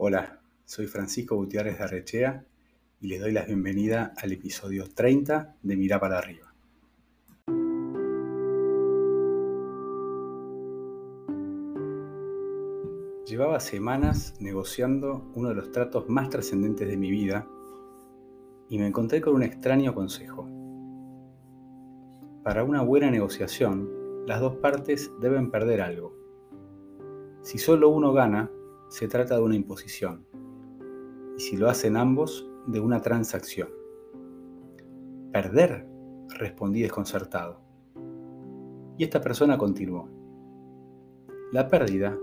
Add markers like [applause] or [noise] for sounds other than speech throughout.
Hola, soy Francisco Gutiérrez de Arrechea y les doy la bienvenida al episodio 30 de Mirá para arriba. Llevaba semanas negociando uno de los tratos más trascendentes de mi vida y me encontré con un extraño consejo. Para una buena negociación, las dos partes deben perder algo. Si solo uno gana, se trata de una imposición, y si lo hacen ambos, de una transacción. ¿Perder? respondí desconcertado. Y esta persona continuó. La pérdida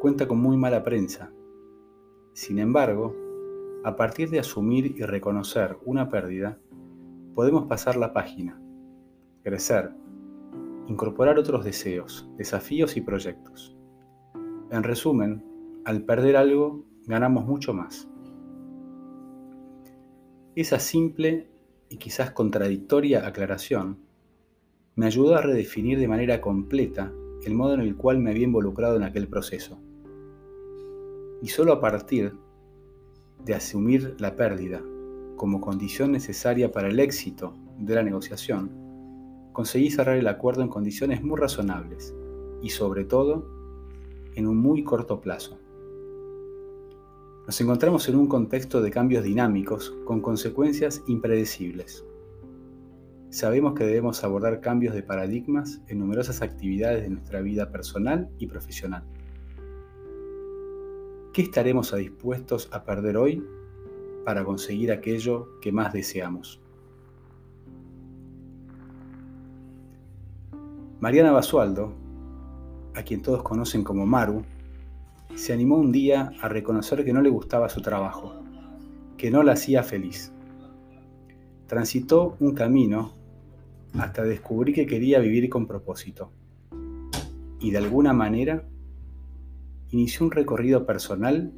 cuenta con muy mala prensa. Sin embargo, a partir de asumir y reconocer una pérdida, podemos pasar la página, crecer, incorporar otros deseos, desafíos y proyectos. En resumen, al perder algo, ganamos mucho más. Esa simple y quizás contradictoria aclaración me ayudó a redefinir de manera completa el modo en el cual me había involucrado en aquel proceso. Y solo a partir de asumir la pérdida como condición necesaria para el éxito de la negociación, conseguí cerrar el acuerdo en condiciones muy razonables y sobre todo en un muy corto plazo. Nos encontramos en un contexto de cambios dinámicos con consecuencias impredecibles. Sabemos que debemos abordar cambios de paradigmas en numerosas actividades de nuestra vida personal y profesional. ¿Qué estaremos dispuestos a perder hoy para conseguir aquello que más deseamos? Mariana Basualdo, a quien todos conocen como Maru, se animó un día a reconocer que no le gustaba su trabajo, que no la hacía feliz. Transitó un camino hasta descubrir que quería vivir con propósito. Y de alguna manera inició un recorrido personal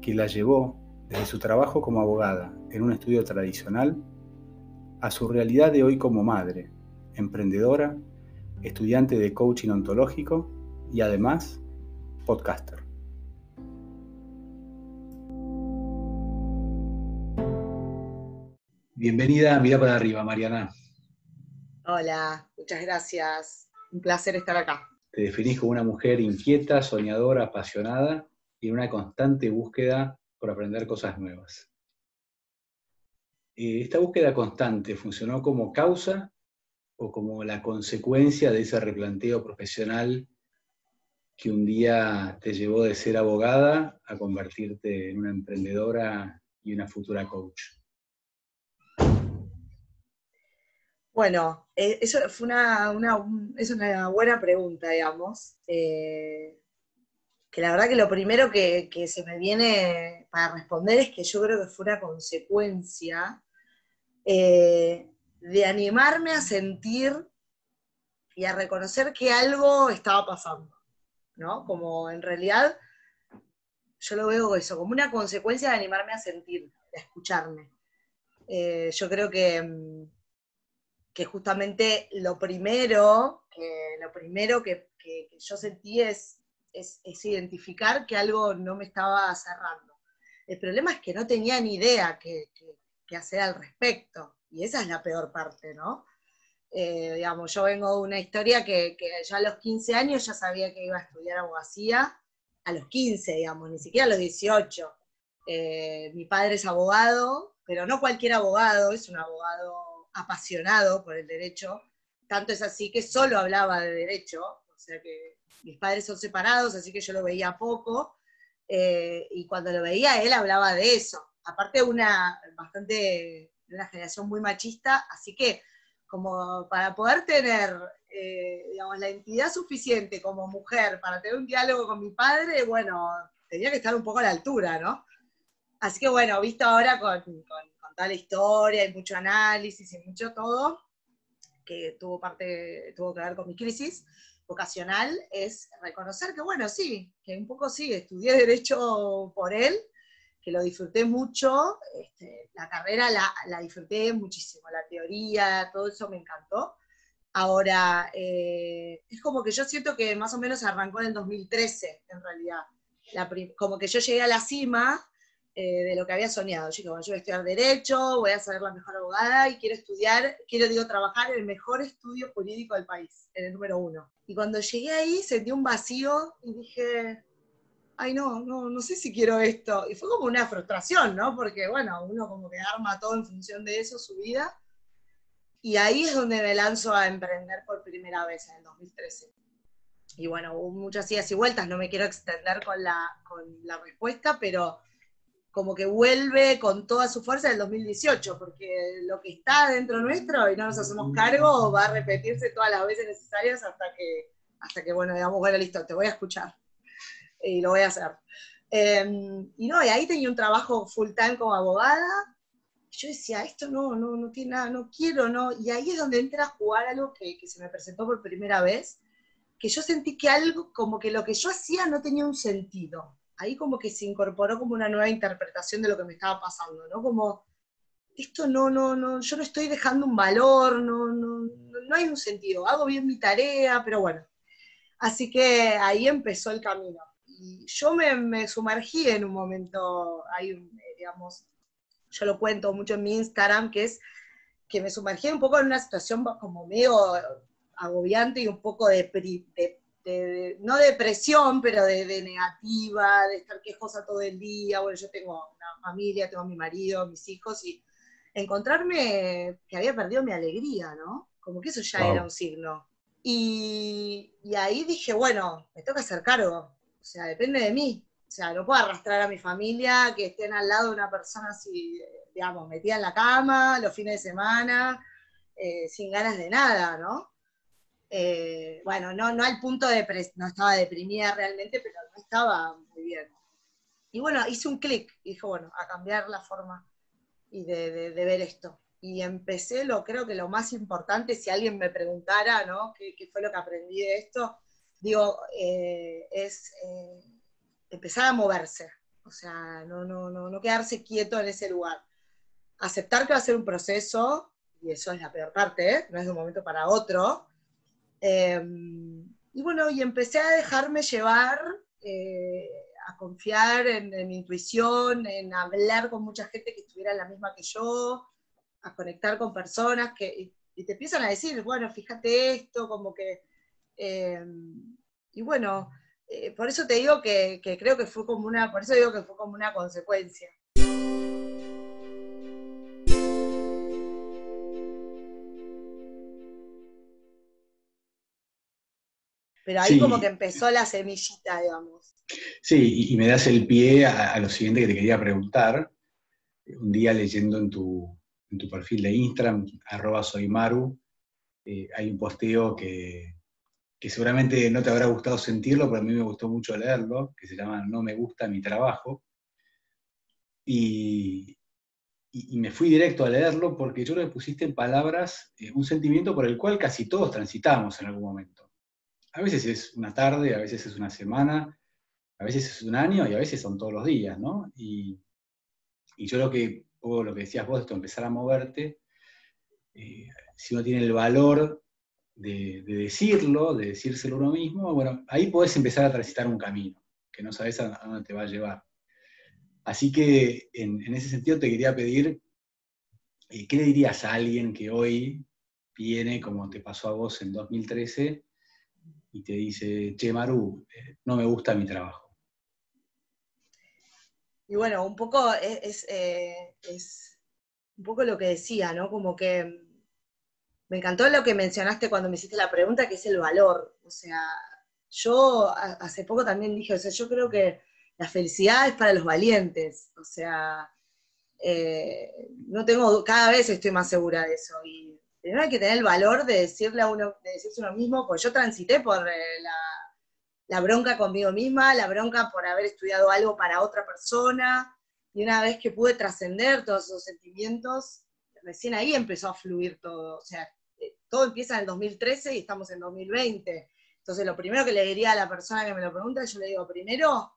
que la llevó desde su trabajo como abogada en un estudio tradicional a su realidad de hoy como madre, emprendedora, estudiante de coaching ontológico y además podcaster. Bienvenida a Mira para arriba, Mariana. Hola, muchas gracias. Un placer estar acá. Te definís como una mujer inquieta, soñadora, apasionada y en una constante búsqueda por aprender cosas nuevas. Eh, ¿Esta búsqueda constante funcionó como causa o como la consecuencia de ese replanteo profesional que un día te llevó de ser abogada a convertirte en una emprendedora y una futura coach? Bueno, eh, eso fue una, es una buena pregunta, digamos. Eh, que la verdad que lo primero que, se me viene para responder es que yo creo que fue una consecuencia eh, de animarme a sentir y a reconocer que algo estaba pasando, ¿no? Como en realidad yo lo veo eso, como una consecuencia de animarme a sentir, a escucharme. yo creo que mm, que justamente lo primero que, lo primero que, yo sentí es, es, identificar que algo no me estaba cerrando. El problema es que no tenía ni idea qué, hacer al respecto, y esa es la peor parte, ¿no? Eh, digamos, yo vengo de una historia que, ya a los 15 años ya sabía que iba a estudiar abogacía, a los 15, digamos, ni siquiera a los 18. Eh, mi padre es abogado, pero no cualquier abogado, es un abogado apasionado por el derecho, tanto es así que solo hablaba de derecho, o sea que mis padres son separados, así que yo lo veía poco, eh, y cuando lo veía él hablaba de eso, aparte una bastante, una generación muy machista, así que como para poder tener, eh, digamos, la entidad suficiente como mujer para tener un diálogo con mi padre, bueno, tenía que estar un poco a la altura, ¿no? Así que bueno, visto ahora con toda la historia y mucho análisis y mucho todo, que tuvo parte, tuvo que ver con mi crisis vocacional, es reconocer que, bueno, sí, que un poco sí, estudié Derecho por él, que lo disfruté mucho, este, la carrera la, la, disfruté muchísimo, la teoría, todo eso me encantó. Ahora, eh, es como que yo siento que más o menos arrancó en el 2013, en realidad. como que yo llegué a la cima eh, de lo que había soñado. Yo dije, yo voy a estudiar Derecho, voy a ser la mejor abogada y quiero estudiar, quiero, digo, trabajar en el mejor estudio jurídico del país, en el número uno. Y cuando llegué ahí sentí un vacío y dije, ay, no, no, no sé si quiero esto. Y fue como una frustración, ¿no? Porque, bueno, uno como que arma todo en función de eso, su vida. Y ahí es donde me lanzo a emprender por primera vez, en el 2013. Y bueno, hubo muchas idas y vueltas, no me quiero extender con la, con la respuesta, pero como que vuelve con toda su fuerza en el 2018, porque lo que está dentro nuestro y no nos hacemos cargo va a repetirse todas las veces necesarias hasta que, hasta que bueno, digamos, bueno, listo, te voy a escuchar y lo voy a hacer. Em, y no, y ahí tenía un trabajo full time como abogada. Yo decía, esto no, no, no tiene nada, no quiero, no. Y ahí es donde entra a jugar algo que, que se me presentó por primera vez, que yo sentí que algo, como que lo que yo hacía no tenía un sentido ahí como que se incorporó como una nueva interpretación de lo que me estaba pasando, ¿no? Como, esto no, no, no, yo no estoy dejando un valor, no, no, no hay un sentido, hago bien mi tarea, pero bueno. Así que ahí empezó el camino. Y yo me, me sumergí en un momento, hay, digamos, yo lo cuento mucho en mi Instagram, que es que me sumergí un poco en una situación como medio agobiante y un poco de, de de, no depresión, pero de, negativa, de estar quejosa todo el día. Bueno, yo tengo una familia, tengo a mi marido, mis hijos, y encontrarme que había perdido mi alegría, ¿no? Como que eso ya era un signo. Y, ahí dije, bueno, me toca hacer cargo, o sea, depende de mí. O sea, no puedo arrastrar a mi familia que estén al lado de una persona así, digamos, metida en la cama los fines de semana, eh, sin ganas de nada, ¿no? Eh, bueno, no, no al punto de, no estaba deprimida realmente, pero no estaba muy bien. Y bueno, hice un clic dije, bueno, a cambiar la forma y de, ver esto. Y empecé, lo creo que lo más importante, si alguien me preguntara, ¿no? ¿Qué, fue lo que aprendí de esto? Digo, eh, es eh, empezar a moverse. O sea, no, no, no, no quedarse quieto en ese lugar. Aceptar que va a ser un proceso, y eso es la peor parte, no es de un momento para otro, Em, y bueno, y empecé a dejarme llevar, eh, a confiar en, intuición, en hablar con mucha gente que estuviera la misma que yo, a conectar con personas que y te empiezan a decir, bueno, fíjate esto, como que... Em, y bueno, eh, por eso te digo que, que creo que fue como una, por eso digo que fue como una consecuencia. Pero ahí como que empezó la semillita, digamos. Sí, y, me das el pie a, lo siguiente que te quería preguntar. Un día leyendo en tu, en tu perfil de Instagram, arroba soymaru, eh, hay un posteo que, que, seguramente no te habrá gustado sentirlo, pero a mí me gustó mucho leerlo, que se llama No me gusta mi trabajo. Y, y, me fui directo a leerlo porque yo le pusiste en palabras eh, un sentimiento por el cual casi todos transitamos en algún momento a veces es una tarde, a veces es una semana, a veces es un año y a veces son todos los días, ¿no? Y, yo lo que, lo que decías vos, esto, empezar a moverte, eh, si uno tiene el valor de, decirlo, de decírselo uno mismo, bueno, ahí podés empezar a transitar un camino, que no sabes a, dónde te va a llevar. Así que en, ese sentido te quería pedir, eh, ¿qué le dirías a alguien que hoy viene, como te pasó a vos en 2013, y te dice, che, Maru, eh, no me gusta mi trabajo. Y bueno, un poco es, eh, un poco lo que decía, ¿no? Como que me encantó lo que mencionaste cuando me hiciste la pregunta, que es el valor. O sea, yo hace poco también dije, o sea, yo creo que la felicidad es para los valientes. O sea, eh, no tengo, cada vez estoy más segura de eso. Primero hay que tener el valor de decirle a uno, de decirse uno mismo, pues yo transité por eh, la, bronca conmigo misma, la bronca por haber estudiado algo para otra persona, y una vez que pude trascender todos esos sentimientos, recién ahí empezó a fluir todo. O sea, eh, todo empieza en el 2013 y estamos en 2020. Entonces, lo primero que le diría a la persona que me lo pregunta, yo le digo, primero,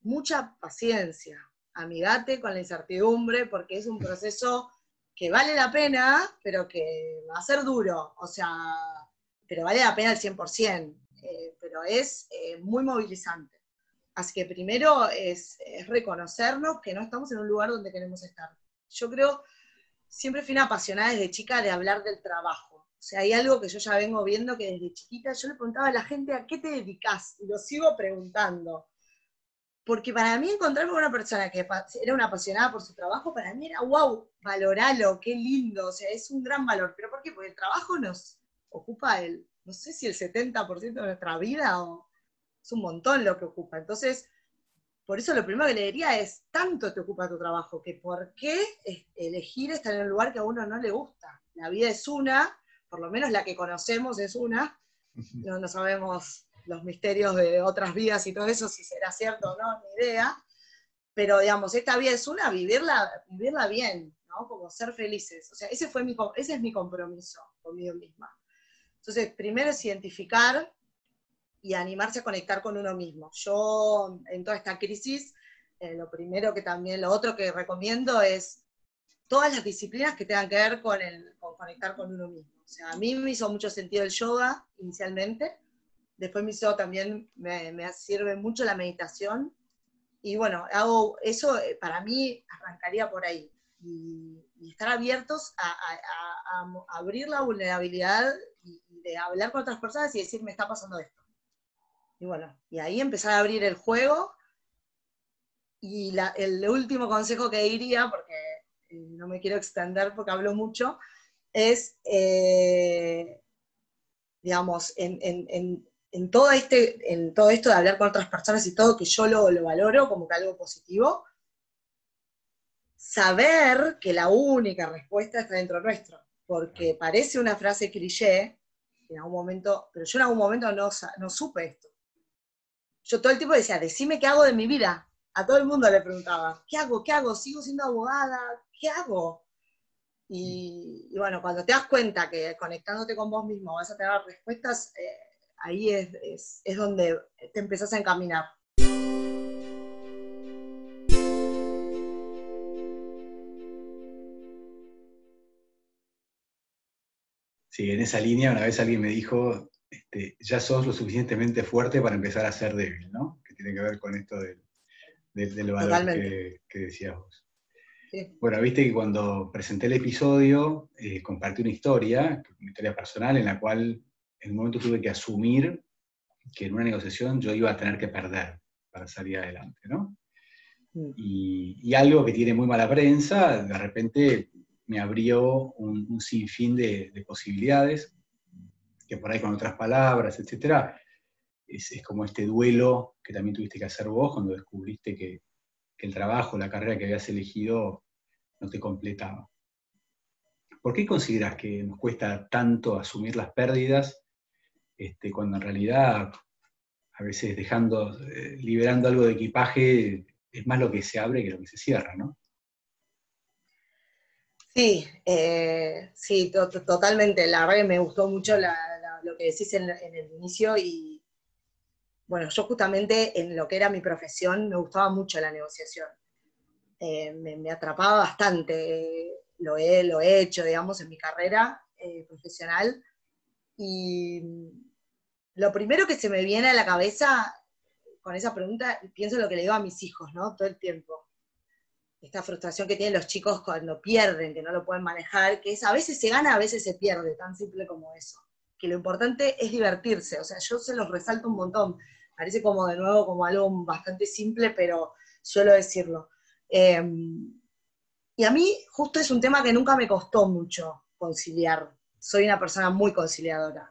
mucha paciencia, amigate con la incertidumbre, porque es un proceso que vale la pena, pero que va a ser duro, o sea, pero vale la pena al 100%, eh, pero es eh, muy movilizante. Así que primero es, reconocernos que no estamos en un lugar donde queremos estar. Yo creo, siempre fui una apasionada desde chica de hablar del trabajo. O sea, hay algo que yo ya vengo viendo que desde chiquita yo le preguntaba a la gente a qué te dedicas y lo sigo preguntando. Porque para mí encontrarme con una persona que era una apasionada por su trabajo, para mí era, wow, valoralo, qué lindo, o sea, es un gran valor. ¿Pero por qué? Porque el trabajo nos ocupa el, no sé si el 70% de nuestra vida o es un montón lo que ocupa. Entonces, por eso lo primero que le diría es, tanto te ocupa tu trabajo, que por qué elegir estar en un lugar que a uno no le gusta. La vida es una, por lo menos la que conocemos es una, [laughs] no, no sabemos los misterios de otras vidas y todo eso, si será cierto o no, ni idea, pero digamos, esta vida es una, vivirla, vivirla bien, ¿no? Como ser felices. O sea, ese, fue mi, ese es mi compromiso conmigo misma. Entonces, primero es identificar y animarse a conectar con uno mismo. Yo, en toda esta crisis, eh, lo primero que también, lo otro que recomiendo es todas las disciplinas que tengan que ver con, el, conectar con uno mismo. O sea, a mí me hizo mucho sentido el yoga inicialmente, después me hizo también, me, sirve mucho la meditación, y bueno, hago eso, eh, para mí arrancaría por ahí, y, estar abiertos a, abrir la vulnerabilidad y de hablar con otras personas y decir, me está pasando esto y bueno, y ahí empezar a abrir el juego. Y el último consejo que diría, porque eh, no me quiero extender porque hablo mucho, es, eh, digamos, en, todo este, en todo esto de hablar con otras personas y todo, que yo lo, lo valoro como que algo positivo, saber que la única respuesta está dentro nuestro, porque parece una frase cliché, en algún momento, pero yo en algún momento no, no supe esto yo todo el tiempo decía, decime qué hago de mi vida. A todo el mundo le preguntaba, ¿qué hago? ¿Qué hago? ¿Sigo siendo abogada? ¿Qué hago? Y, bueno, cuando te das cuenta que conectándote con vos mismo vas a tener respuestas, eh, ahí es, es, donde te empezás a encaminar. Sí, en esa línea una vez alguien me dijo, este, ya sos lo suficientemente fuerte para empezar a ser débil, ¿no? Que tiene que ver con esto del, valor que, decías vos. Bueno, viste que cuando presenté el episodio, eh, compartí una historia, una historia personal, en la cual en un momento tuve que asumir que en una negociación yo iba a tener que perder para salir adelante, ¿no? Mm. Y, algo que tiene muy mala prensa, de repente me abrió un, sinfín de posibilidades que por ahí con otras palabras, etcétera, es, como este duelo que también tuviste que hacer vos cuando descubriste que, el trabajo, la carrera que habías elegido no te completaba. ¿Por qué consideras que nos cuesta tanto asumir las pérdidas este, cuando en realidad a veces dejando, eh, liberando algo de equipaje es más lo que se abre que lo que se cierra, ¿no? Sí, eh, sí, totalmente. La verdad que me gustó mucho lo que decís en, el inicio y, bueno, yo justamente en lo que era mi profesión me gustaba mucho la negociación. Eh, me, atrapaba bastante, lo he, lo he hecho, digamos, en mi carrera profesional. Y lo primero que se me viene a la cabeza con esa pregunta, pienso en lo que le digo a mis hijos, ¿no? Todo el tiempo. Esta frustración que tienen los chicos cuando pierden, que no lo pueden manejar, que es a veces se gana, a veces se pierde, tan simple como eso que lo importante es divertirse. O sea, yo se los resalto un montón. Parece como de nuevo como algo bastante simple, pero suelo decirlo. Em, y a mí justo es un tema que nunca me costó mucho conciliar. Soy una persona muy conciliadora.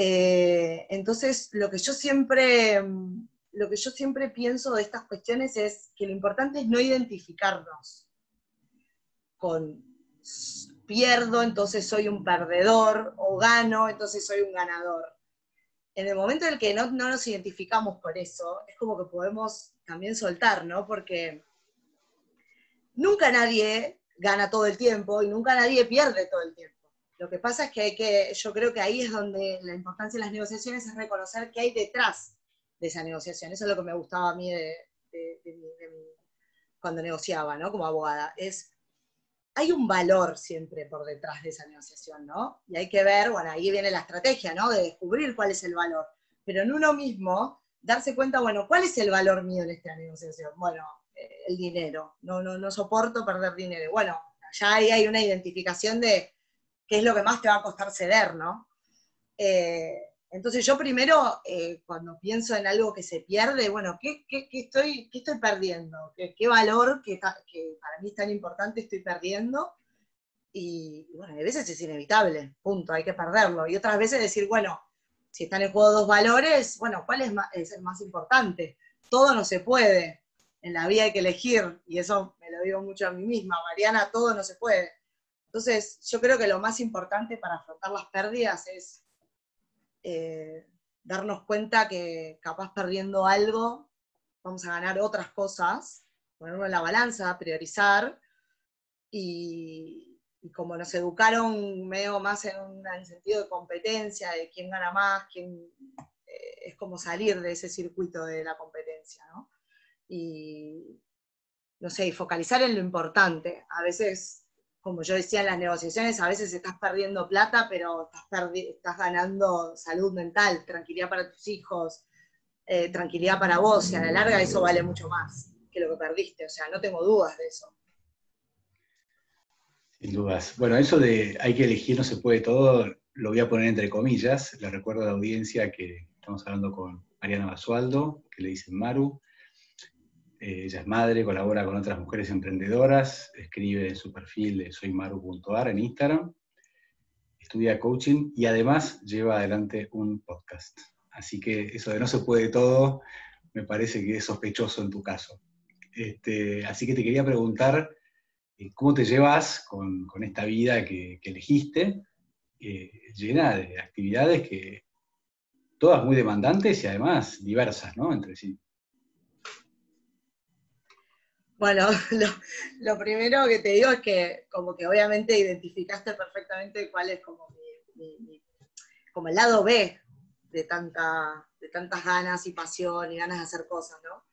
Eh, entonces, lo que yo siempre, lo que yo siempre pienso de estas cuestiones es que lo importante es no identificarnos con pierdo, entonces soy un perdedor, o gano, entonces soy un ganador. En el momento en el que no, nos identificamos por eso, es como que podemos también soltar, ¿no? Porque nunca nadie gana todo el tiempo y nunca nadie pierde todo el tiempo. Lo que pasa es que hay que, yo creo que ahí es donde la importancia de las negociaciones es reconocer qué hay detrás de esa negociación. Eso es lo que me gustaba a mí cuando negociaba, ¿no? Como abogada. Es hay un valor siempre por detrás de esa negociación, ¿no? Y hay que ver, bueno, ahí viene la estrategia, ¿no? De descubrir cuál es el valor. Pero en uno mismo darse cuenta, bueno, ¿cuál es el valor mío en esta negociación? Bueno, eh, el dinero, no, no, no soporto perder dinero. Bueno, ya ahí hay una identificación de qué es lo que más te va a costar ceder, ¿no? Eh, entonces yo primero, eh, cuando pienso en algo que se pierde, bueno, ¿qué, estoy, estoy perdiendo? ¿Qué, valor que, que, para mí es tan importante estoy perdiendo? Y bueno, a veces es inevitable, punto, hay que perderlo. Y otras veces decir, bueno, si están en juego dos valores, bueno, ¿cuál es, es el más importante? Todo no se puede, en la vida hay que elegir, y eso me lo digo mucho a mí misma, Mariana, todo no se puede. Entonces, yo creo que lo más importante para afrontar las pérdidas es eh, darnos cuenta que capaz perdiendo algo, vamos a ganar otras cosas, ponerlo en la balanza, priorizar, y, como nos educaron medio más en un sentido de competencia, de quién gana más, quién, eh, es como salir de ese circuito de la competencia, ¿no? Y, no sé, y focalizar en lo importante. A veces como yo decía en las negociaciones, a veces estás perdiendo plata, pero estás, ganando salud mental, tranquilidad para tus hijos, eh, tranquilidad para vos, y a la larga eso vale mucho más que lo que perdiste, o sea, no tengo dudas de eso. Sin dudas. Bueno, eso de hay que elegir, no se puede todo, lo voy a poner entre comillas. Le recuerdo a la audiencia que estamos hablando con Mariana Basualdo, que le dicen Maru, ella es madre, colabora con otras mujeres emprendedoras, escribe en su perfil de soymaru.ar en Instagram, estudia coaching y además lleva adelante un podcast. Así que eso de no se puede todo me parece que es sospechoso en tu caso. Este, así que te quería preguntar eh, cómo te llevas con, esta vida que, elegiste, eh, llena de actividades que todas muy demandantes y además diversas, ¿no? Entre sí. Bueno, [laughs] lo, primero que te digo es que como que obviamente identificaste perfectamente cuál es como, como el lado B de, tanta, de tantas ganas y pasión y ganas de hacer cosas, ¿no?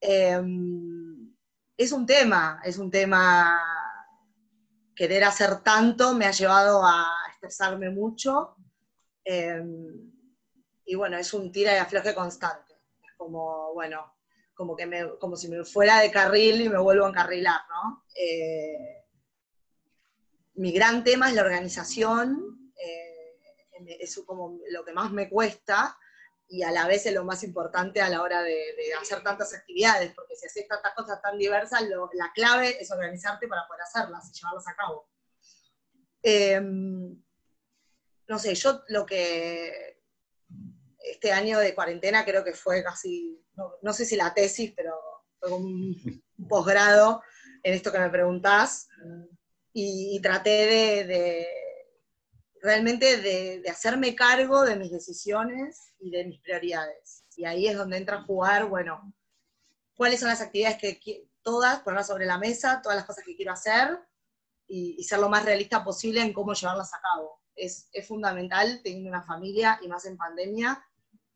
Em, es un tema, es un tema, querer hacer tanto me ha llevado a estresarme mucho em, y bueno, es un tira y afloje constante. Es como, bueno, como, que como si me fuera de carril y me vuelvo a encarrilar, ¿no? Eh, mi gran tema es la organización, eh, es como lo que más me cuesta y a la vez es lo más importante a la hora de, hacer tantas actividades, porque si haces tantas cosas tan diversas, la clave es organizarte para poder hacerlas y llevarlas a cabo. Em, no sé, yo lo que este año de cuarentena creo que fue casi no, sé si la tesis, pero fue un, [laughs] posgrado en esto que me preguntás, y, traté de, realmente de, hacerme cargo de mis decisiones y de mis prioridades. Y ahí es donde entra a jugar, bueno, cuáles son las actividades que todas, ponerlas sobre la mesa, todas las cosas que quiero hacer y, ser lo más realista posible en cómo llevarlas a cabo. Es, es fundamental teniendo una familia y más en pandemia,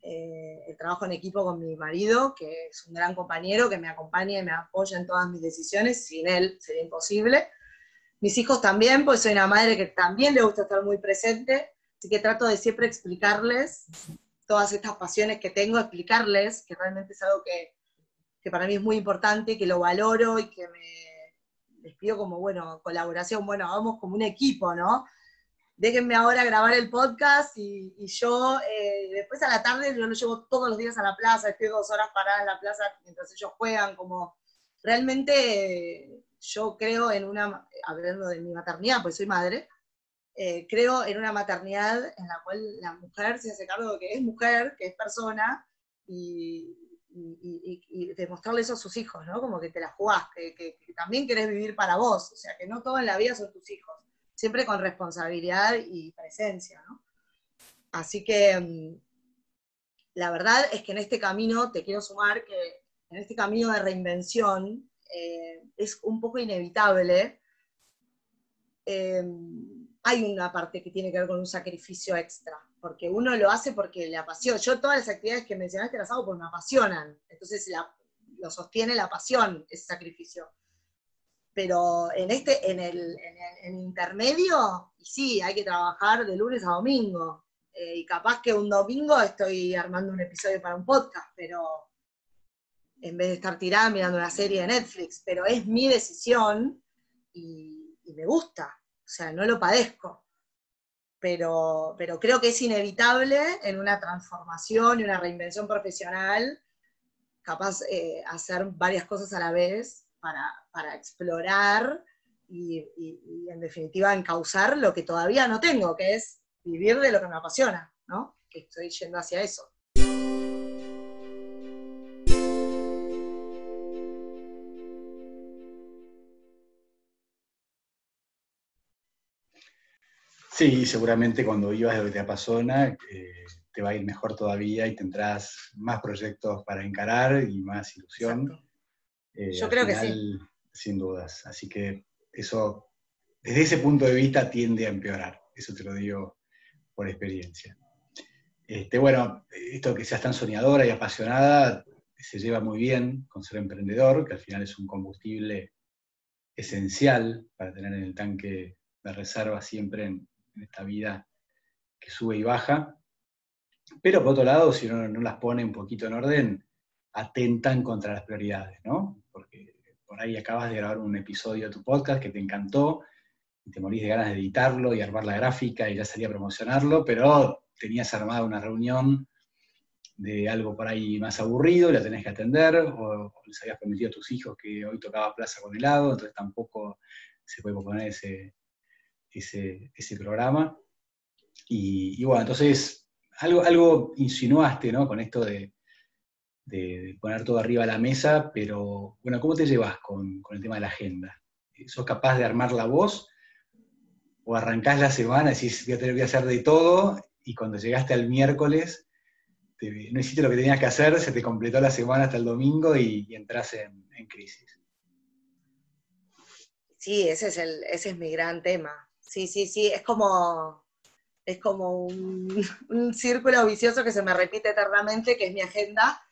eh, el trabajo en equipo con mi marido, que es un gran compañero, que me acompaña y me apoya en todas mis decisiones, sin él sería imposible. Mis hijos también, pues soy una madre que también le gusta estar muy presente, así que trato de siempre explicarles todas estas pasiones que tengo, explicarles que realmente es algo que, que para mí es muy importante, que lo valoro y que me les pido como, bueno, colaboración, bueno, vamos como un equipo, ¿no? Déjenme ahora grabar el podcast y, yo eh, después a la tarde yo lo llevo todos los días a la plaza, estoy dos horas parada en la plaza mientras ellos juegan, como realmente yo creo en una, hablando de mi maternidad, pues soy madre, eh, creo en una maternidad en la cual la mujer se hace cargo de que es mujer, que es persona, y, demostrarle eso a sus hijos, ¿no? Como que te la jugás, que, que también querés vivir para vos, o sea, que no todo en la vida son tus hijos siempre con responsabilidad y presencia, ¿no? Así que mm, la verdad es que en este camino, te quiero sumar que en este camino de reinvención eh, es un poco inevitable. Em, hay una parte que tiene que ver con un sacrificio extra, porque uno lo hace porque le apasiona. Yo todas las actividades que mencionaste las hago porque me apasionan, entonces lo sostiene la pasión, ese sacrificio pero en este, en el, en el, intermedio, sí, hay que trabajar de lunes a domingo. Eh, y capaz que un domingo estoy armando un episodio para un podcast, pero en vez de estar tirada mirando una serie de Netflix, pero es mi decisión y, me gusta, o sea, no lo padezco. Pero, pero creo que es inevitable en una transformación y una reinvención profesional capaz eh, hacer varias cosas a la vez para, explorar y, en definitiva encauzar lo que todavía no tengo, que es vivir de lo que me apasiona, ¿no? Que estoy yendo hacia eso. Sí, seguramente cuando vivas de lo que te apasiona, eh, te va a ir mejor todavía y tendrás más proyectos para encarar y más ilusión. Eh, Yo creo que sí. Sin dudas. Así que eso, desde ese punto de vista, tiende a empeorar. Eso te lo digo por experiencia. Este, bueno, esto que seas tan soñadora y apasionada se lleva muy bien con ser emprendedor, que al final es un combustible esencial para tener en el tanque de reserva siempre en esta vida que sube y baja. Pero por otro lado, si uno no las pone un poquito en orden, atentan contra las prioridades, ¿no? Porque por ahí acabas de grabar un episodio de tu podcast que te encantó, y te morís de ganas de editarlo y armar la gráfica y ya salía a promocionarlo, pero tenías armada una reunión de algo por ahí más aburrido la tenés que atender, o, les habías prometido a tus hijos que hoy tocaba plaza con helado, entonces tampoco se puede poner ese, ese, programa. Y, y, bueno, entonces algo, algo insinuaste, ¿no? Con esto de, poner todo arriba a la mesa, pero bueno, ¿cómo te llevas con, el tema de la agenda? ¿Sos capaz de armar la voz? ¿O arrancás la semana y decís, voy a hacer de todo? Y cuando llegaste al miércoles, no hiciste lo que tenías que hacer, se te completó la semana hasta el domingo y, entras en, crisis. Sí, ese es, el, ese es mi gran tema. Sí, sí, sí, es como, es como un, [laughs] círculo vicioso que se me repite eternamente, que es mi agenda,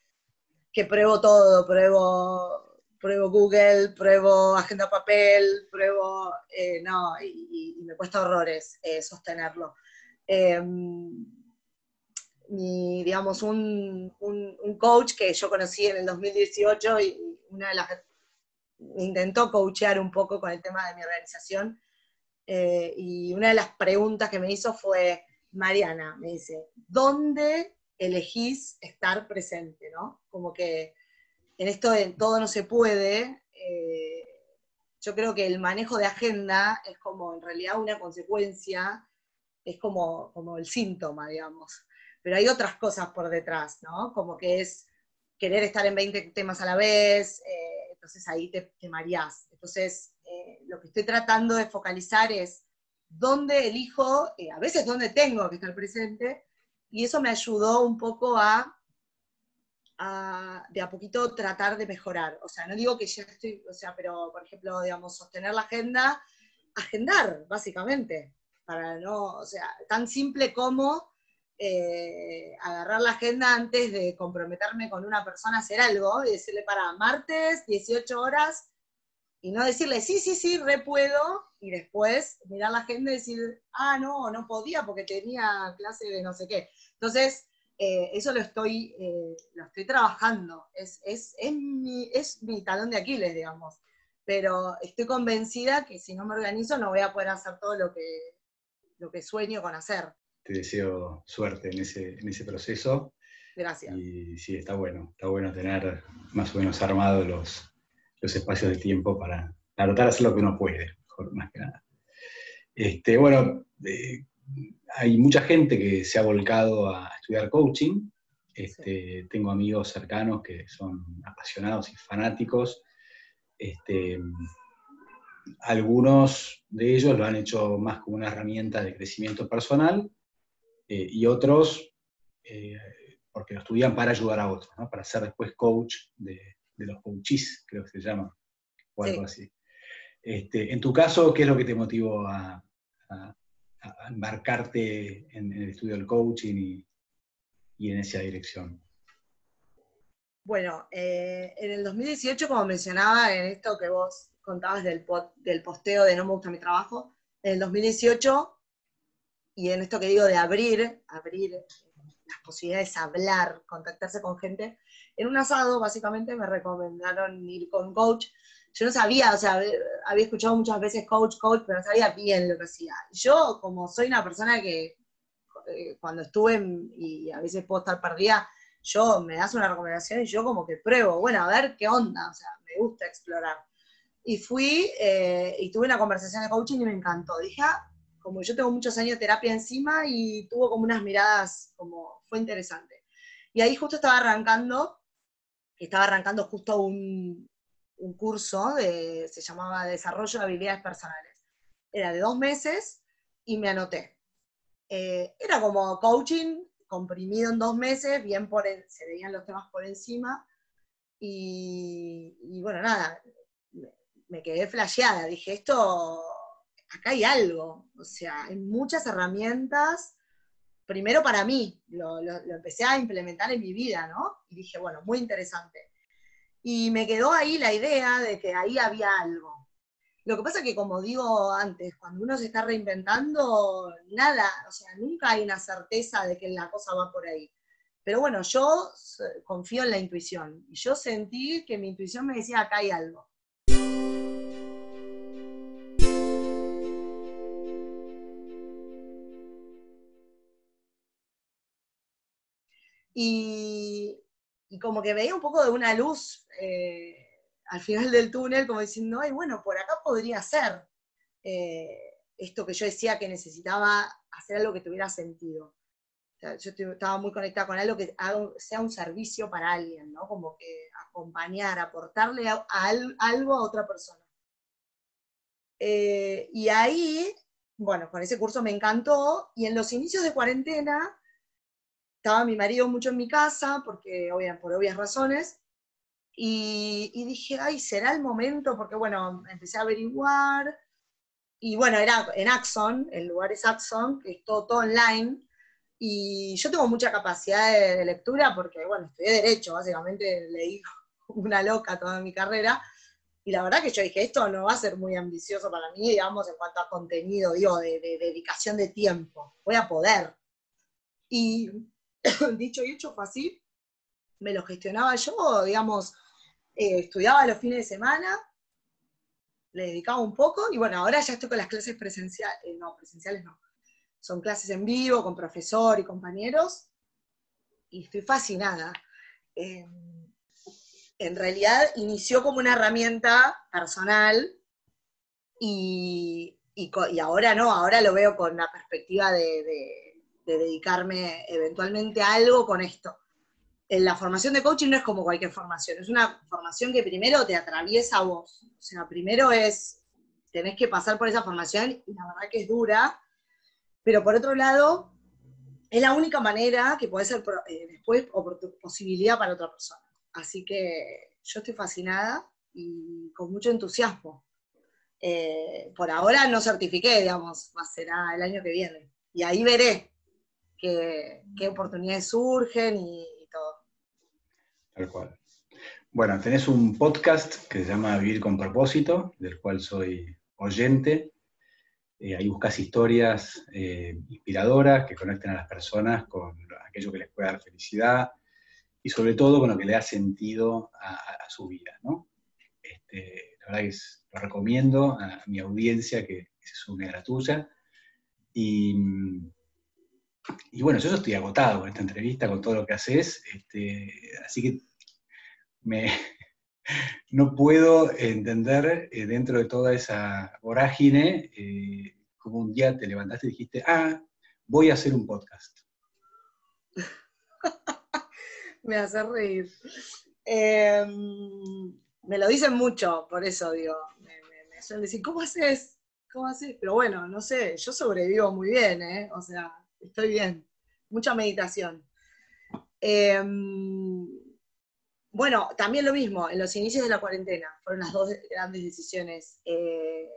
que pruebo todo, pruebo, pruebo Google, pruebo agenda papel, pruebo, eh, no, y, me cuesta horrores eh, sostenerlo. Em, digamos, un, coach que yo conocí en el 2018 y una de las intentó coachear un poco con el tema de mi organización, eh, y una de las preguntas que me hizo fue, Mariana, me dice, ¿dónde elegís estar presente? ¿no? Como que en esto de todo no se puede, eh, yo creo que el manejo de agenda es como en realidad una consecuencia, es como, como el síntoma, digamos. Pero hay otras cosas por detrás, ¿no? Como que es querer estar en 20 temas a la vez, eh, entonces ahí te, te mareás. Entonces, eh, lo que estoy tratando de focalizar es dónde elijo, eh, a veces dónde tengo que estar presente, y eso me ayudó un poco a, de a poquito tratar de mejorar. O sea, no digo que ya estoy, o sea, pero por ejemplo, digamos, sostener la agenda, agendar, básicamente, para no, o sea, tan simple como eh, agarrar la agenda antes de comprometerme con una persona a hacer algo y decirle para martes, 18 horas, y no decirle, sí, sí, sí, re puedo, y después mirar la agenda y decir, ah, no, no podía porque tenía clase de no sé qué. Entonces, eh, eso lo estoy, eh, lo estoy trabajando, es, es, es, mi, es mi talón de Aquiles, digamos. Pero estoy convencida que si no me organizo no voy a poder hacer todo lo que, lo que sueño con hacer. Te deseo suerte en ese, en ese proceso. Gracias. Y sí, está bueno, está bueno tener más o menos armados los, los espacios de tiempo para, tratar de hacer lo que uno puede, mejor, más que nada. Este, bueno, eh, hay mucha gente que se ha volcado a estudiar coaching. Este, tengo amigos cercanos que son apasionados y fanáticos. Este, algunos de ellos lo han hecho más como una herramienta de crecimiento personal eh, y otros eh, porque lo estudian para ayudar a otros, para ser después coach de, de los coaches, creo que se llama, o algo así. Este, en tu caso, ¿qué es lo que te motivó a, embarcarte en, el estudio del coaching y, en esa dirección? Bueno, eh, en el 2018, como mencionaba en esto que vos contabas del, del posteo de No me gusta mi trabajo, en el 2018 y en esto que digo de abrir, abrir las posibilidades de hablar, contactarse con gente, en un asado básicamente me recomendaron ir con coach. Yo no sabía, o sea, había escuchado muchas veces coach, coach, pero no sabía bien lo que hacía. Yo, como soy una persona que eh, cuando estuve y a veces puedo estar perdida, yo me das una recomendación y yo como que pruebo, bueno, a ver qué onda, o sea, me gusta explorar. Y fui eh, y tuve una conversación de coaching y me encantó. Dije, ah, como yo tengo muchos años de terapia encima y tuvo como unas miradas, como fue interesante. Y ahí justo estaba arrancando, estaba arrancando justo un, un curso, se llamaba Desarrollo de Habilidades Personales. Era de dos meses y me anoté. Eh, era como coaching comprimido en dos meses, bien por se veían los temas por encima. Y, bueno, nada, me quedé flasheada. Dije, esto acá hay algo, o sea, hay muchas herramientas, primero para mí, lo, empecé a implementar en mi vida, ¿no? Y dije, bueno, muy interesante. Y me quedó ahí la idea de que ahí había algo. Lo que pasa es que, como digo antes, cuando uno se está reinventando, nada, o sea, nunca hay una certeza de que la cosa va por ahí. Pero bueno, yo confío en la intuición. Y yo sentí que mi intuición me decía, acá hay algo. y, como que veía un poco de una luz eh, al final del túnel, como diciendo, ay, bueno, por acá podría ser eh, esto que yo decía que necesitaba hacer algo que tuviera sentido. yo estaba muy conectada con algo que sea un servicio para alguien, ¿no? Como que acompañar, aportarle algo a otra persona. Eh, y ahí, bueno, con ese curso me encantó, y en los inicios de cuarentena estaba mi marido mucho en mi casa, porque por obvias razones, y, dije, ay, será el momento, porque bueno, empecé a averiguar, y bueno, era en Axon, el lugar es Axon, que es todo, online, y yo tengo mucha capacidad de, lectura porque, bueno, estudié Derecho, básicamente leí [laughs] una loca toda mi carrera, y la verdad que yo dije, esto no va a ser muy ambicioso para mí, digamos, en cuanto a contenido, digo, de dedicación de tiempo, voy a poder. Y [coughs] dicho y hecho fue así, me lo gestionaba yo, digamos, eh, estudiaba los fines de semana, le dedicaba un poco, y bueno, ahora ya estoy con las clases presenciales, eh, no, presenciales no, son clases en vivo, con profesor y compañeros, y estoy fascinada. en realidad inició como una herramienta personal y, ahora no, ahora lo veo con la perspectiva de dedicarme eventualmente a algo con esto. La formación de coaching no es como cualquier formación, es una formación que primero te atraviesa a vos. O sea, primero es, tenés que pasar por esa formación y la verdad que es dura, pero por otro lado, es la única manera que puede ser eh, después posibilidad para otra persona. Así que yo estoy fascinada y con mucho entusiasmo. Eh, por ahora no certifiqué, digamos, será el año que viene. Y ahí veré qué, oportunidades surgen y, todo. Tal cual. Bueno, tenés un podcast que se llama Vivir con propósito, del cual soy oyente. Eh, ahí buscas historias eh, inspiradoras que conecten a las personas con aquello que les puede dar felicidad y sobre todo con lo que le da sentido a, su vida. ¿no? Este, la verdad que lo recomiendo a mi audiencia que, que se sume a la tuya. Y, y bueno, yo estoy agotado con esta entrevista, con todo lo que haces, este, así que [laughs] no puedo entender eh, dentro de toda esa vorágine eh, como un día te levantaste y dijiste, ah, voy a hacer un podcast. [laughs] me hace reír. Em, me lo dicen mucho, por eso digo, me, me suelen decir, ¿cómo haces? ¿Cómo haces? Pero bueno, no sé, yo sobrevivo muy bien, ¿eh? O sea, estoy bien. Mucha meditación. Em, bueno, también lo mismo, en los inicios de la cuarentena, fueron las dos grandes decisiones. Eh,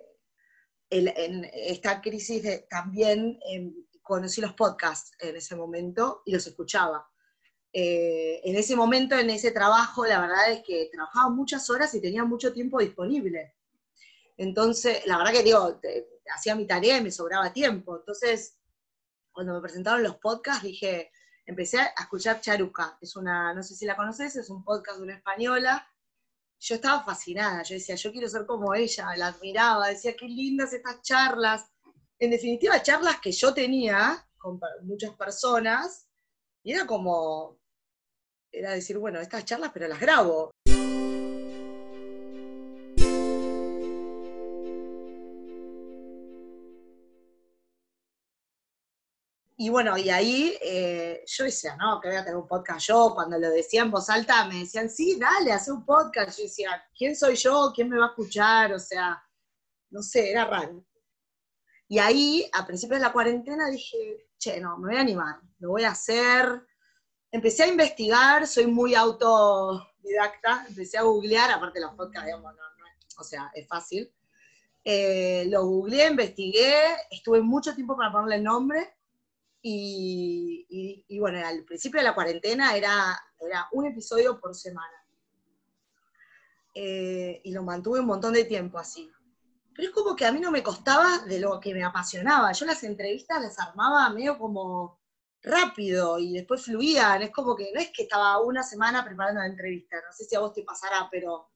en esta crisis también em, conocí los podcasts en ese momento y los escuchaba. Eh, en ese momento, en ese trabajo, la verdad es que trabajaba muchas horas y tenía mucho tiempo disponible. Entonces, la verdad que digo, hacía mi tarea y me sobraba tiempo. Entonces, cuando me presentaron los podcasts, dije, empecé a escuchar Charuca. Es una, no sé si la conoces, es un podcast de una española. Yo estaba fascinada, yo decía, yo quiero ser como ella, la admiraba, decía, qué lindas estas charlas. En definitiva, charlas que yo tenía con muchas personas, y era como, era decir, bueno, estas charlas, pero las grabo. Y bueno, y ahí eh, yo decía, no, que voy a tener un podcast yo. Cuando lo decía en voz alta, me decían, sí, dale, hace un podcast. Yo decía, ¿quién soy yo? ¿Quién me va a escuchar? O sea, no sé, era raro. Y ahí, a principios de la cuarentena, dije, che, no, me voy a animar, lo voy a hacer. Empecé a investigar, soy muy autodidacta, empecé a googlear, aparte los podcasts, digamos, no, no, o sea, es fácil. Eh, lo googleé, investigué, estuve mucho tiempo para ponerle el nombre y, bueno, al principio de la cuarentena era, era un episodio por semana. Eh, y lo mantuve un montón de tiempo así. Pero es como que a mí no me costaba de lo que me apasionaba. Yo las entrevistas las armaba medio como rápido y después fluían. Es como que no es que estaba una semana preparando la entrevista. No sé si a vos te pasará, pero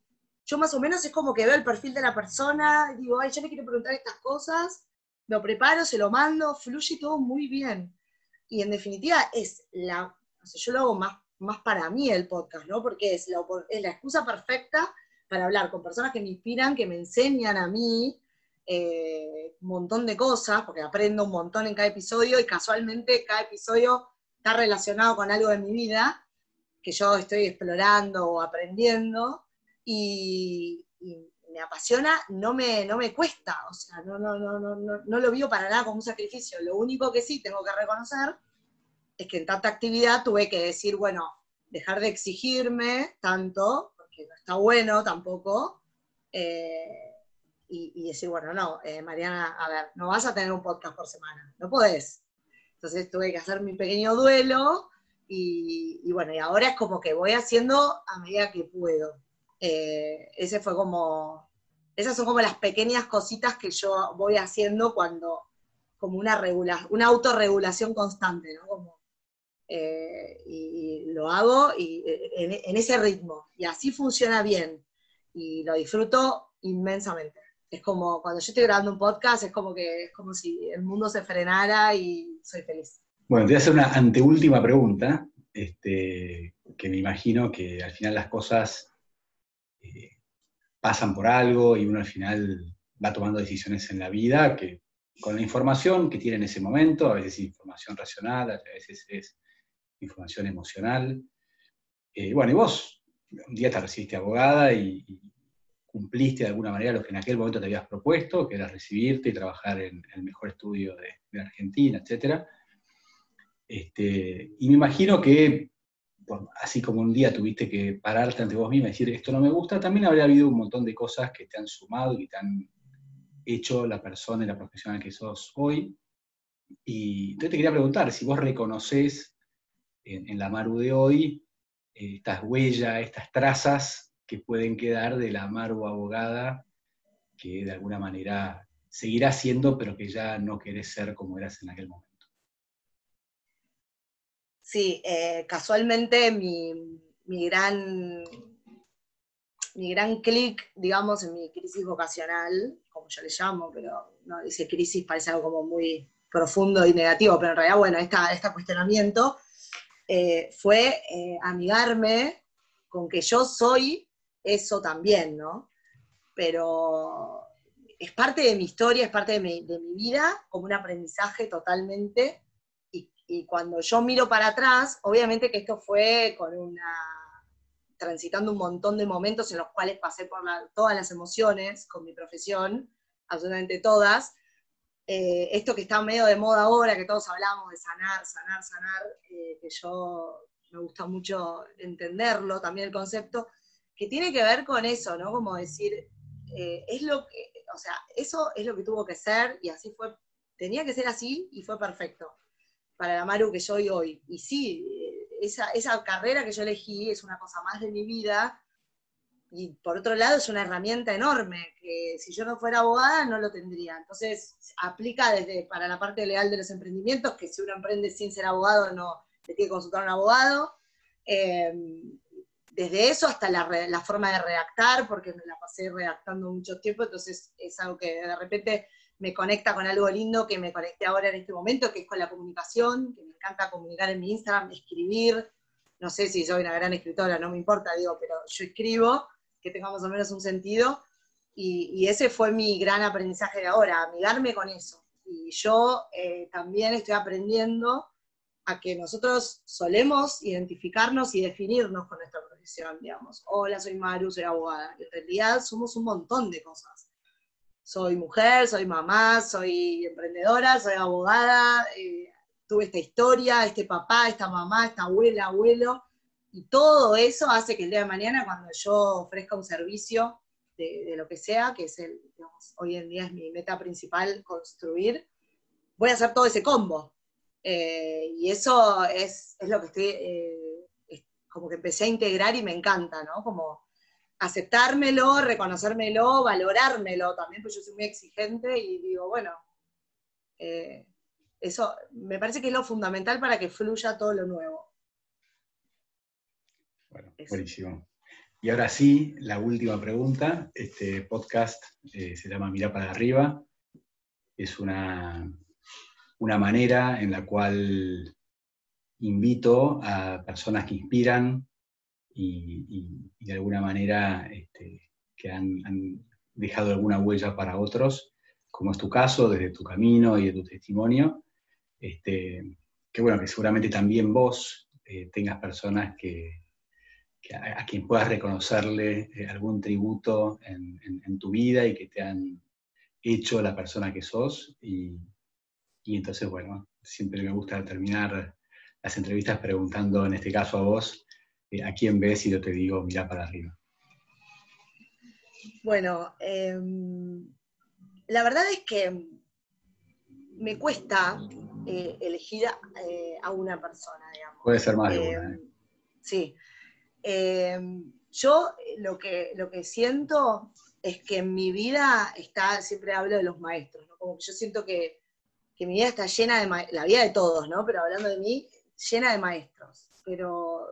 yo más o menos es como que veo el perfil de la persona y digo, ay, yo le quiero preguntar estas cosas, lo preparo, se lo mando, fluye todo muy bien y en definitiva es la, yo lo hago más, más para mí el podcast, ¿no? Porque es la, es la excusa perfecta para hablar con personas que me inspiran, que me enseñan a mí eh, un montón de cosas, porque aprendo un montón en cada episodio y casualmente cada episodio está relacionado con algo de mi vida que yo estoy explorando o aprendiendo y, apasiona, no me, no me cuesta, o sea, no, no, no, no, no lo vivo para nada como un sacrificio. Lo único que sí tengo que reconocer es que en tanta actividad tuve que decir, bueno, dejar de exigirme tanto, porque no está bueno tampoco, eh, y, decir, bueno, no, eh, Mariana, a ver, no vas a tener un podcast por semana, no podés. Entonces tuve que hacer mi pequeño duelo, y, y bueno, y ahora es como que voy haciendo a medida que puedo. Eh, ese fue como, esas son como las pequeñas cositas que yo voy haciendo cuando, como una, regula, una autorregulación constante, ¿no? Como, eh, y, lo hago y, eh, en, ese ritmo, y así funciona bien, y lo disfruto inmensamente. Es como cuando yo estoy grabando un podcast, es como que es como si el mundo se frenara y soy feliz. Bueno, te voy a hacer una anteúltima pregunta, este, que me imagino que al final las cosas eh, pasan por algo y uno al final va tomando decisiones en la vida que con la información que tiene en ese momento, a veces es información racional, a veces es información emocional. Eh, bueno, y vos un día te recibiste abogada y, cumpliste de alguna manera lo que en aquel momento te habías propuesto, que era recibirte y trabajar en el mejor estudio de, Argentina, etc. Este, y me imagino que así como un día tuviste que pararte ante vos misma y decir esto no me gusta, también habría habido un montón de cosas que te han sumado y te han hecho la persona y la profesional que sos hoy. Y entonces te quería preguntar si vos reconoces en, la Maru de hoy eh, estas huellas, estas trazas que pueden quedar de la Maru abogada que de alguna manera seguirá siendo, pero que ya no querés ser como eras en aquel momento. Sí, eh, casualmente mi, gran, mi gran clic, digamos, en mi crisis vocacional, como yo le llamo, pero no dice crisis, parece algo como muy profundo y negativo, pero en realidad, bueno, este cuestionamiento eh, fue eh, amigarme con que yo soy eso también, ¿no? Pero es parte de mi historia, es parte de mi, de mi vida, como un aprendizaje totalmente y cuando yo miro para atrás, obviamente que esto fue con una transitando un montón de momentos en los cuales pasé por todas las emociones con mi profesión, absolutamente todas. Eh, esto que está medio de moda ahora, que todos hablamos de sanar, sanar, sanar, eh, que yo me gusta mucho entenderlo, también el concepto, que tiene que ver con eso, ¿no? Como decir, eh, es lo que, o sea, eso es lo que tuvo que ser y así fue, tenía que ser así y fue perfecto para la Maru que soy hoy. Y sí, esa, esa carrera que yo elegí es una cosa más de mi vida, y por otro lado es una herramienta enorme, que si yo no fuera abogada no lo tendría. Entonces aplica desde para la parte legal de los emprendimientos, que si uno emprende sin ser abogado no le tiene que consultar a un abogado. Eh, desde eso hasta la, la, forma de redactar, porque me la pasé redactando mucho tiempo, entonces es algo que de repente me conecta con algo lindo que me conecté ahora en este momento, que es con la comunicación, que me encanta comunicar en mi Instagram, escribir. No sé si soy una gran escritora, no me importa, digo, pero yo escribo que tenga más o menos un sentido. Y, ese fue mi gran aprendizaje de ahora, amigarme con eso. Y yo eh, también estoy aprendiendo a que nosotros solemos identificarnos y definirnos con nuestra profesión, digamos. Hola, soy Maru, soy abogada. En realidad somos un montón de cosas. Soy mujer, soy mamá, soy emprendedora, soy abogada, eh, tuve esta historia, este papá, esta mamá, esta abuela, abuelo. Y todo eso hace que el día de mañana, cuando yo ofrezca un servicio de, lo que sea, que es el, hoy en día es mi meta principal, construir, voy a hacer todo ese combo. Eh, y eso es, lo que estoy, eh, como que empecé a integrar y me encanta, ¿no? Como aceptármelo, reconocérmelo, valorármelo también, porque yo soy muy exigente y digo, bueno, eh, eso me parece que es lo fundamental para que fluya todo lo nuevo. Bueno, buenísimo. Y ahora sí, la última pregunta. Este podcast eh, se llama Mira para arriba. Es una, una manera en la cual invito a personas que inspiran y, de alguna manera este, que han, dejado alguna huella para otros, como es tu caso, desde tu camino y de tu testimonio. Este, que bueno, que seguramente también vos eh, tengas personas que, a, quien puedas reconocerle eh, algún tributo en, tu vida y que te han hecho la persona que sos. Y, entonces, bueno, siempre me gusta terminar las entrevistas preguntando, en este caso a vos, eh, a quién ves y yo te digo, mira para arriba. Bueno, em, la verdad es que me cuesta eh, elegir a, una persona, digamos. Puede ser más de una. Em, sí. Em, yo eh, lo que, lo que siento es que en mi vida está, siempre hablo de los maestros, ¿no? Como que yo siento que, mi vida está llena de, la vida de todos, ¿no? Pero hablando de mí, llena de maestros. Pero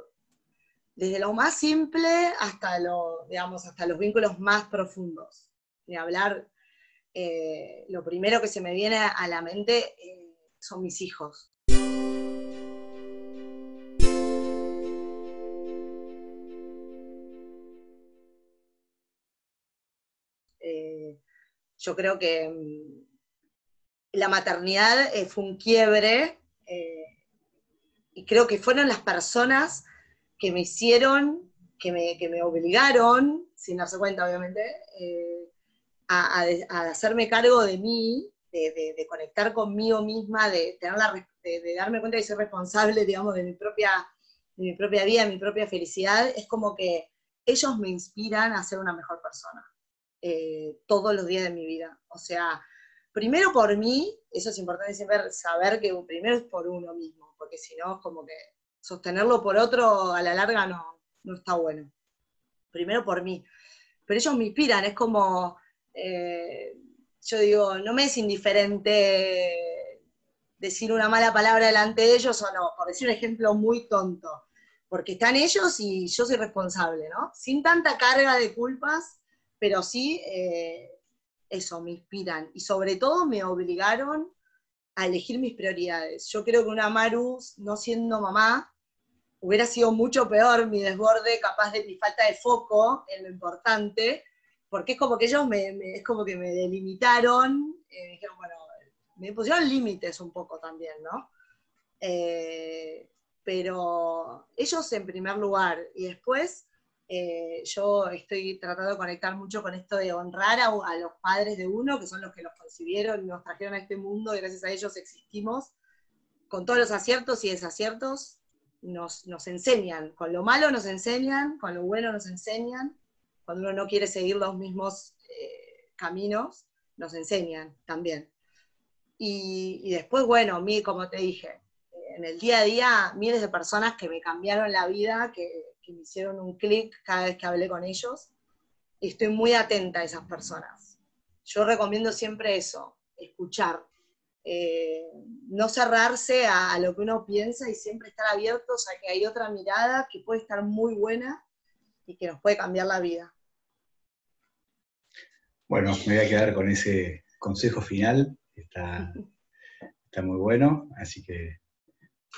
desde lo más simple hasta, lo, digamos, hasta los vínculos más profundos. De hablar, eh, lo primero que se me viene a la mente eh, son mis hijos. yo creo que mm, la maternidad eh, fue un quiebre eh, y creo que fueron las personas que me hicieron, que me, obligaron, sin darse cuenta obviamente, eh, a, hacerme cargo de mí, de, conectar conmigo misma, de, tener de, darme cuenta de ser responsable, digamos, de mi, propia, de mi propia vida, de mi propia felicidad, es como que ellos me inspiran a ser una mejor persona. Eh, todos los días de mi vida. O sea, primero por mí, eso es importante siempre saber que primero es por uno mismo, porque si no, es como que sostenerlo por otro a la larga no, no está bueno. Primero por mí. Pero ellos me inspiran, es como, eh, yo digo, no me es indiferente decir una mala palabra delante de ellos o no, por decir un ejemplo muy tonto, porque están ellos y yo soy responsable, ¿no? Sin tanta carga de culpas, pero sí, eh, eso, me inspiran. Y sobre todo me obligaron a elegir mis prioridades. Yo creo que una Maru, no siendo mamá, hubiera sido mucho peor mi desborde, capaz de mi falta de foco en lo importante, porque es como que ellos me, es como que me delimitaron, eh, dijeron, bueno, me pusieron límites un poco también, ¿no? Eh, pero ellos en primer lugar, y después eh, yo estoy tratando de conectar mucho con esto de honrar a, los padres de uno, que son los que nos concibieron nos trajeron a este mundo, y gracias a ellos existimos, con todos los aciertos y desaciertos, nos, enseñan. Con lo malo nos enseñan, con lo bueno nos enseñan. Cuando uno no quiere seguir los mismos eh, caminos, nos enseñan también. Y, después, bueno, mí, como te dije, en el día a día, miles de personas que me cambiaron la vida, que, me hicieron un clic cada vez que hablé con ellos. estoy muy atenta a esas personas. Yo recomiendo siempre eso, escuchar. Eh, no cerrarse a, lo que uno piensa y siempre estar abiertos a que hay otra mirada que puede estar muy buena y que nos puede cambiar la vida. Bueno, me voy a quedar con ese consejo final, está, muy bueno, así que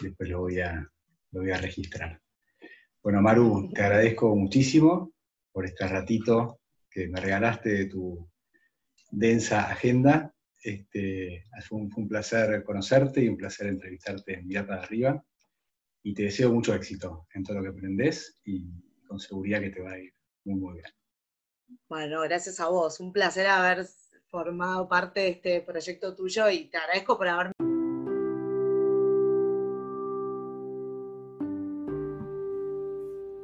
después lo voy a, lo voy a registrar. Bueno, Maru, te agradezco muchísimo por este ratito que me regalaste de tu densa agenda. Este, fue, un, placer conocerte y un placer entrevistarte en Mirar para Arriba. Y te deseo mucho éxito en todo lo que aprendes y con seguridad que te va a ir muy, muy bien. Bueno, gracias a vos. Un placer haber formado parte de este proyecto tuyo y te agradezco por haberme...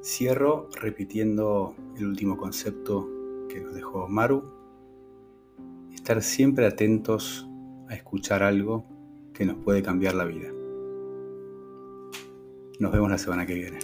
Cierro repitiendo el último concepto que nos dejó Maru. Estar siempre atentos a escuchar algo que nos puede cambiar la vida. Nos vemos la semana que viene.